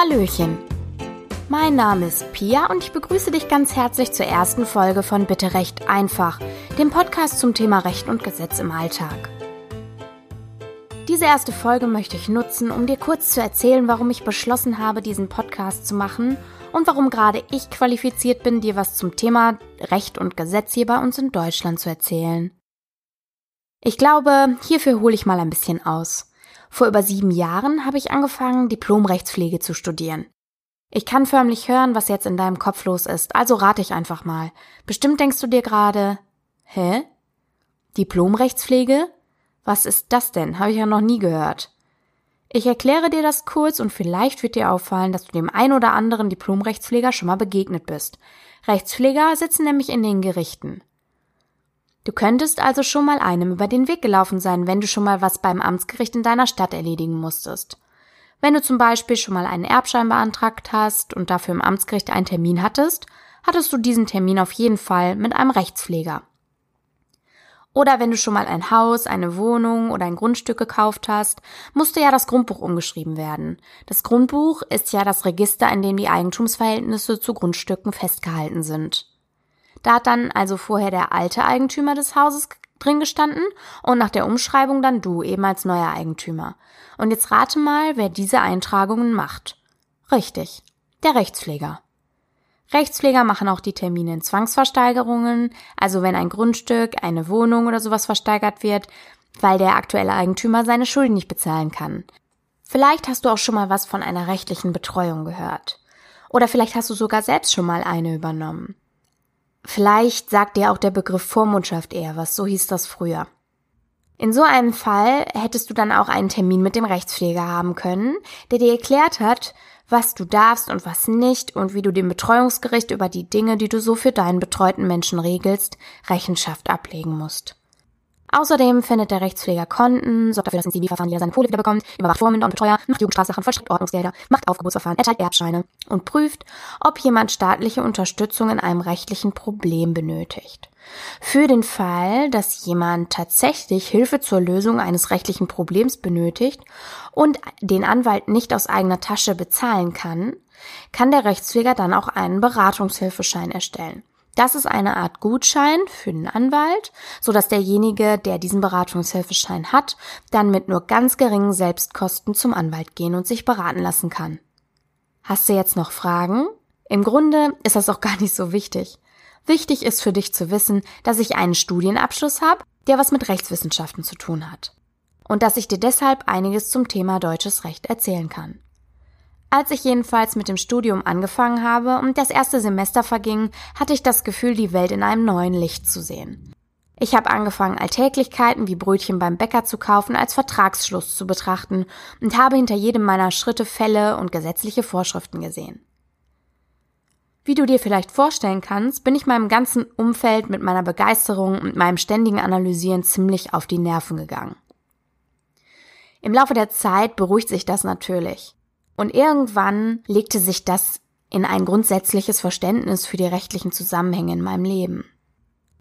Hallöchen. Mein Name ist Pia und ich begrüße dich ganz herzlich zur ersten Folge von Bitte Recht einfach, dem Podcast zum Thema Recht und Gesetz im Alltag. Diese erste Folge möchte ich nutzen, um dir kurz zu erzählen, warum ich beschlossen habe, diesen Podcast zu machen und warum gerade ich qualifiziert bin, dir was zum Thema Recht und Gesetz hier bei uns in Deutschland zu erzählen. Ich glaube, hierfür hole ich mal ein bisschen aus. Vor über sieben Jahren habe ich angefangen, Diplomrechtspflege zu studieren. Ich kann förmlich hören, was jetzt in deinem Kopf los ist, also rate ich einfach mal. Bestimmt denkst du dir gerade, hä? Diplomrechtspflege? Was ist das denn? Habe ich ja noch nie gehört. Ich erkläre dir das kurz und vielleicht wird dir auffallen, dass du dem ein oder anderen Diplomrechtspfleger schon mal begegnet bist. Rechtspfleger sitzen nämlich in den Gerichten. Du könntest also schon mal einem über den Weg gelaufen sein, wenn du schon mal was beim Amtsgericht in deiner Stadt erledigen musstest. Wenn du zum Beispiel schon mal einen Erbschein beantragt hast und dafür im Amtsgericht einen Termin hattest, hattest du diesen Termin auf jeden Fall mit einem Rechtspfleger. Oder wenn du schon mal ein Haus, eine Wohnung oder ein Grundstück gekauft hast, musste ja das Grundbuch umgeschrieben werden. Das Grundbuch ist ja das Register, in dem die Eigentumsverhältnisse zu Grundstücken festgehalten sind. Da hat dann also vorher der alte Eigentümer des Hauses drin gestanden und nach der Umschreibung dann du, eben als neuer Eigentümer. Und jetzt rate mal, wer diese Eintragungen macht. Richtig, der Rechtspfleger. Rechtspfleger machen auch die Termine in Zwangsversteigerungen, also wenn ein Grundstück, eine Wohnung oder sowas versteigert wird, weil der aktuelle Eigentümer seine Schulden nicht bezahlen kann. Vielleicht hast du auch schon mal was von einer rechtlichen Betreuung gehört. Oder vielleicht hast du sogar selbst schon mal eine übernommen. Vielleicht sagt dir auch der Begriff Vormundschaft eher was, so hieß das früher. In so einem Fall hättest du dann auch einen Termin mit dem Rechtspfleger haben können, der dir erklärt hat, was du darfst und was nicht und wie du dem Betreuungsgericht über die Dinge, die du so für deinen betreuten Menschen regelst, Rechenschaft ablegen musst. Außerdem findet der Rechtspfleger Konten, sorgt dafür, dass ein Zivilverfahren jeder seine Kohle wieder bekommt, überwacht Vormünder und Betreuer, macht Jugendstrafsachen, vollstreckt Ordnungsgelder, macht Aufgeburtsverfahren, erteilt Erbscheine und prüft, ob jemand staatliche Unterstützung in einem rechtlichen Problem benötigt. Für den Fall, dass jemand tatsächlich Hilfe zur Lösung eines rechtlichen Problems benötigt und den Anwalt nicht aus eigener Tasche bezahlen kann, kann der Rechtspfleger dann auch einen Beratungshilfeschein erstellen. Das ist eine Art Gutschein für den Anwalt, so dass derjenige, der diesen Beratungshilfeschein hat, dann mit nur ganz geringen Selbstkosten zum Anwalt gehen und sich beraten lassen kann. Hast du jetzt noch Fragen? Im Grunde ist das auch gar nicht so wichtig. Wichtig ist für dich zu wissen, dass ich einen Studienabschluss habe, der was mit Rechtswissenschaften zu tun hat. Und dass ich dir deshalb einiges zum Thema deutsches Recht erzählen kann. Als ich jedenfalls mit dem Studium angefangen habe und das erste Semester verging, hatte ich das Gefühl, die Welt in einem neuen Licht zu sehen. Ich habe angefangen, Alltäglichkeiten wie Brötchen beim Bäcker zu kaufen als Vertragsschluss zu betrachten und habe hinter jedem meiner Schritte Fälle und gesetzliche Vorschriften gesehen. Wie du dir vielleicht vorstellen kannst, bin ich meinem ganzen Umfeld mit meiner Begeisterung und meinem ständigen Analysieren ziemlich auf die Nerven gegangen. Im Laufe der Zeit beruhigt sich das natürlich. Und irgendwann legte sich das in ein grundsätzliches Verständnis für die rechtlichen Zusammenhänge in meinem Leben.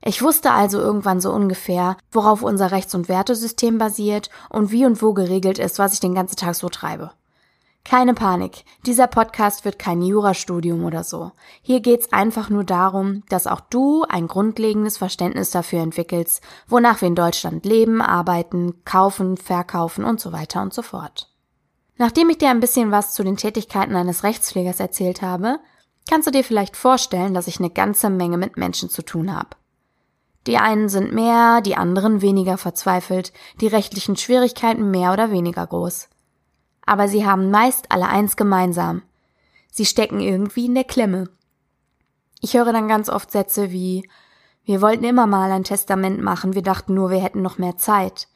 Ich wusste also irgendwann so ungefähr, worauf unser Rechts- und Wertesystem basiert und wie und wo geregelt ist, was ich den ganzen Tag so treibe. Keine Panik, dieser Podcast wird kein Jurastudium oder so. Hier geht's einfach nur darum, dass auch du ein grundlegendes Verständnis dafür entwickelst, wonach wir in Deutschland leben, arbeiten, kaufen, verkaufen und so weiter und so fort. Nachdem ich dir ein bisschen was zu den Tätigkeiten eines Rechtspflegers erzählt habe, kannst du dir vielleicht vorstellen, dass ich eine ganze Menge mit Menschen zu tun habe. Die einen sind mehr, die anderen weniger verzweifelt, die rechtlichen Schwierigkeiten mehr oder weniger groß. Aber sie haben meist alle eins gemeinsam. Sie stecken irgendwie in der Klemme. Ich höre dann ganz oft Sätze wie Wir wollten immer mal ein Testament machen, wir dachten nur, wir hätten noch mehr Zeit.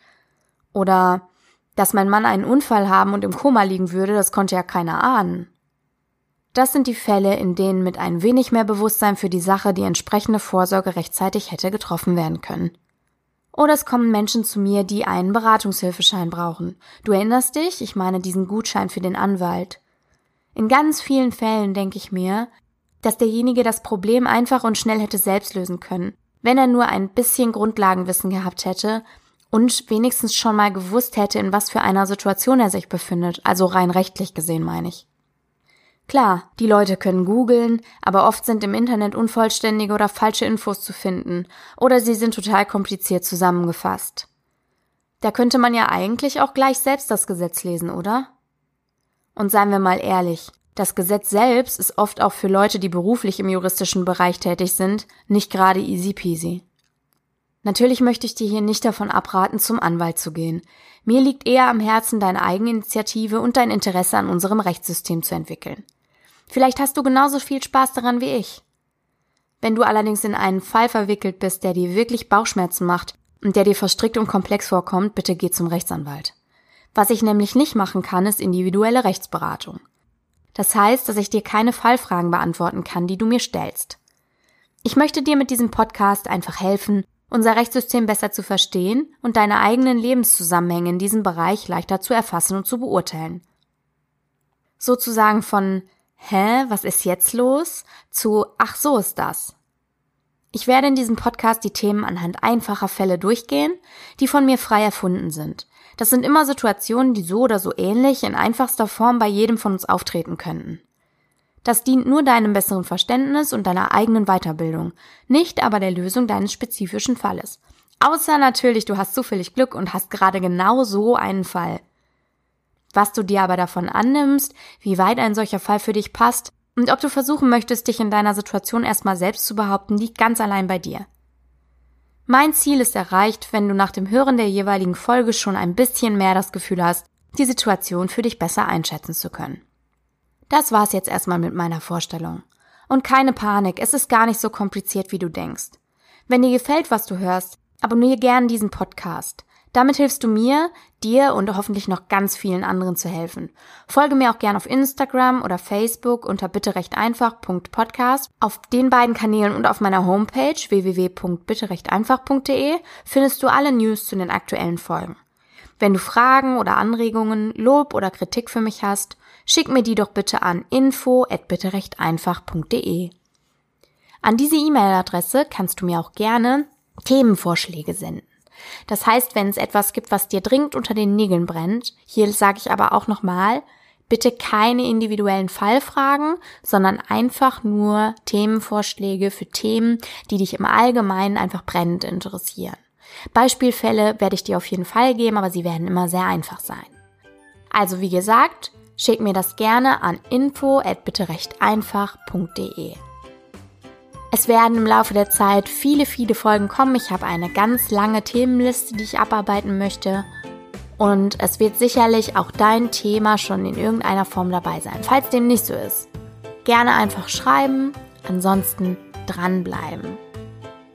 Oder dass mein Mann einen Unfall haben und im Koma liegen würde, das konnte ja keiner ahnen. Das sind die Fälle, in denen mit ein wenig mehr Bewusstsein für die Sache die entsprechende Vorsorge rechtzeitig hätte getroffen werden können. Oder es kommen Menschen zu mir, die einen Beratungshilfeschein brauchen. Du erinnerst dich? Ich meine diesen Gutschein für den Anwalt. In ganz vielen Fällen denke ich mir, dass derjenige das Problem einfach und schnell hätte selbst lösen können, wenn er nur ein bisschen Grundlagenwissen gehabt hätte und wenigstens schon mal gewusst hätte, in was für einer Situation er sich befindet, also rein rechtlich gesehen meine ich. Klar, die Leute können googeln, aber oft sind im Internet unvollständige oder falsche Infos zu finden oder sie sind total kompliziert zusammengefasst. Da könnte man ja eigentlich auch gleich selbst das Gesetz lesen, oder? Und seien wir mal ehrlich, das Gesetz selbst ist oft auch für Leute, die beruflich im juristischen Bereich tätig sind, nicht gerade easy peasy. Natürlich möchte ich dir hier nicht davon abraten, zum Anwalt zu gehen. Mir liegt eher am Herzen, deine Eigeninitiative und dein Interesse an unserem Rechtssystem zu entwickeln. Vielleicht hast du genauso viel Spaß daran wie ich. Wenn du allerdings in einen Fall verwickelt bist, der dir wirklich Bauchschmerzen macht und der dir verstrickt und komplex vorkommt, bitte geh zum Rechtsanwalt. Was ich nämlich nicht machen kann, ist individuelle Rechtsberatung. Das heißt, dass ich dir keine Fallfragen beantworten kann, die du mir stellst. Ich möchte dir mit diesem Podcast einfach helfen, unser Rechtssystem besser zu verstehen und deine eigenen Lebenszusammenhänge in diesem Bereich leichter zu erfassen und zu beurteilen. Sozusagen von Hä, was ist jetzt los? zu Ach so ist das. Ich werde in diesem Podcast die Themen anhand einfacher Fälle durchgehen, die von mir frei erfunden sind. Das sind immer Situationen, die so oder so ähnlich in einfachster Form bei jedem von uns auftreten könnten. Das dient nur deinem besseren Verständnis und deiner eigenen Weiterbildung, nicht aber der Lösung deines spezifischen Falles. Außer natürlich, du hast zufällig Glück und hast gerade genau so einen Fall. Was du dir aber davon annimmst, wie weit ein solcher Fall für dich passt und ob du versuchen möchtest, dich in deiner Situation erstmal selbst zu behaupten, liegt ganz allein bei dir. Mein Ziel ist erreicht, wenn du nach dem Hören der jeweiligen Folge schon ein bisschen mehr das Gefühl hast, die Situation für dich besser einschätzen zu können. Das war's jetzt erstmal mit meiner Vorstellung. Und keine Panik, es ist gar nicht so kompliziert, wie du denkst. Wenn dir gefällt, was du hörst, abonniere gern diesen Podcast. Damit hilfst du mir, dir und hoffentlich noch ganz vielen anderen zu helfen. Folge mir auch gern auf Instagram oder Facebook unter bitte recht einfach.podcast. Auf den beiden Kanälen und auf meiner Homepage www.bitterechteinfach.de findest du alle News zu den aktuellen Folgen. Wenn du Fragen oder Anregungen, Lob oder Kritik für mich hast, schick mir die doch bitte an info@bitterechteinfach.de. An diese E-Mail-Adresse kannst du mir auch gerne Themenvorschläge senden. Das heißt, wenn es etwas gibt, was dir dringend unter den Nägeln brennt, hier sage ich aber auch nochmal, bitte keine individuellen Fallfragen, sondern einfach nur Themenvorschläge für Themen, die dich im Allgemeinen einfach brennend interessieren. Beispielfälle werde ich dir auf jeden Fall geben, aber sie werden immer sehr einfach sein. Also wie gesagt, Schick mir das gerne an info at bitterechteinfach.de. Es werden im Laufe der Zeit viele, viele Folgen kommen. Ich habe eine ganz lange Themenliste, die ich abarbeiten möchte. Und es wird sicherlich auch dein Thema schon in irgendeiner Form dabei sein. Falls dem nicht so ist, gerne einfach schreiben. Ansonsten dranbleiben.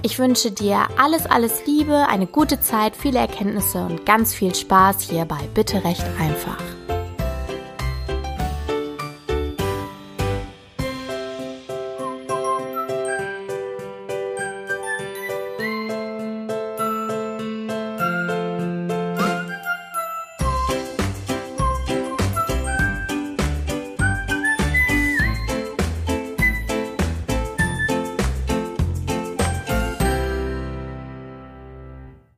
Ich wünsche dir alles, alles Liebe, eine gute Zeit, viele Erkenntnisse und ganz viel Spaß hier bei Bitte Recht einfach.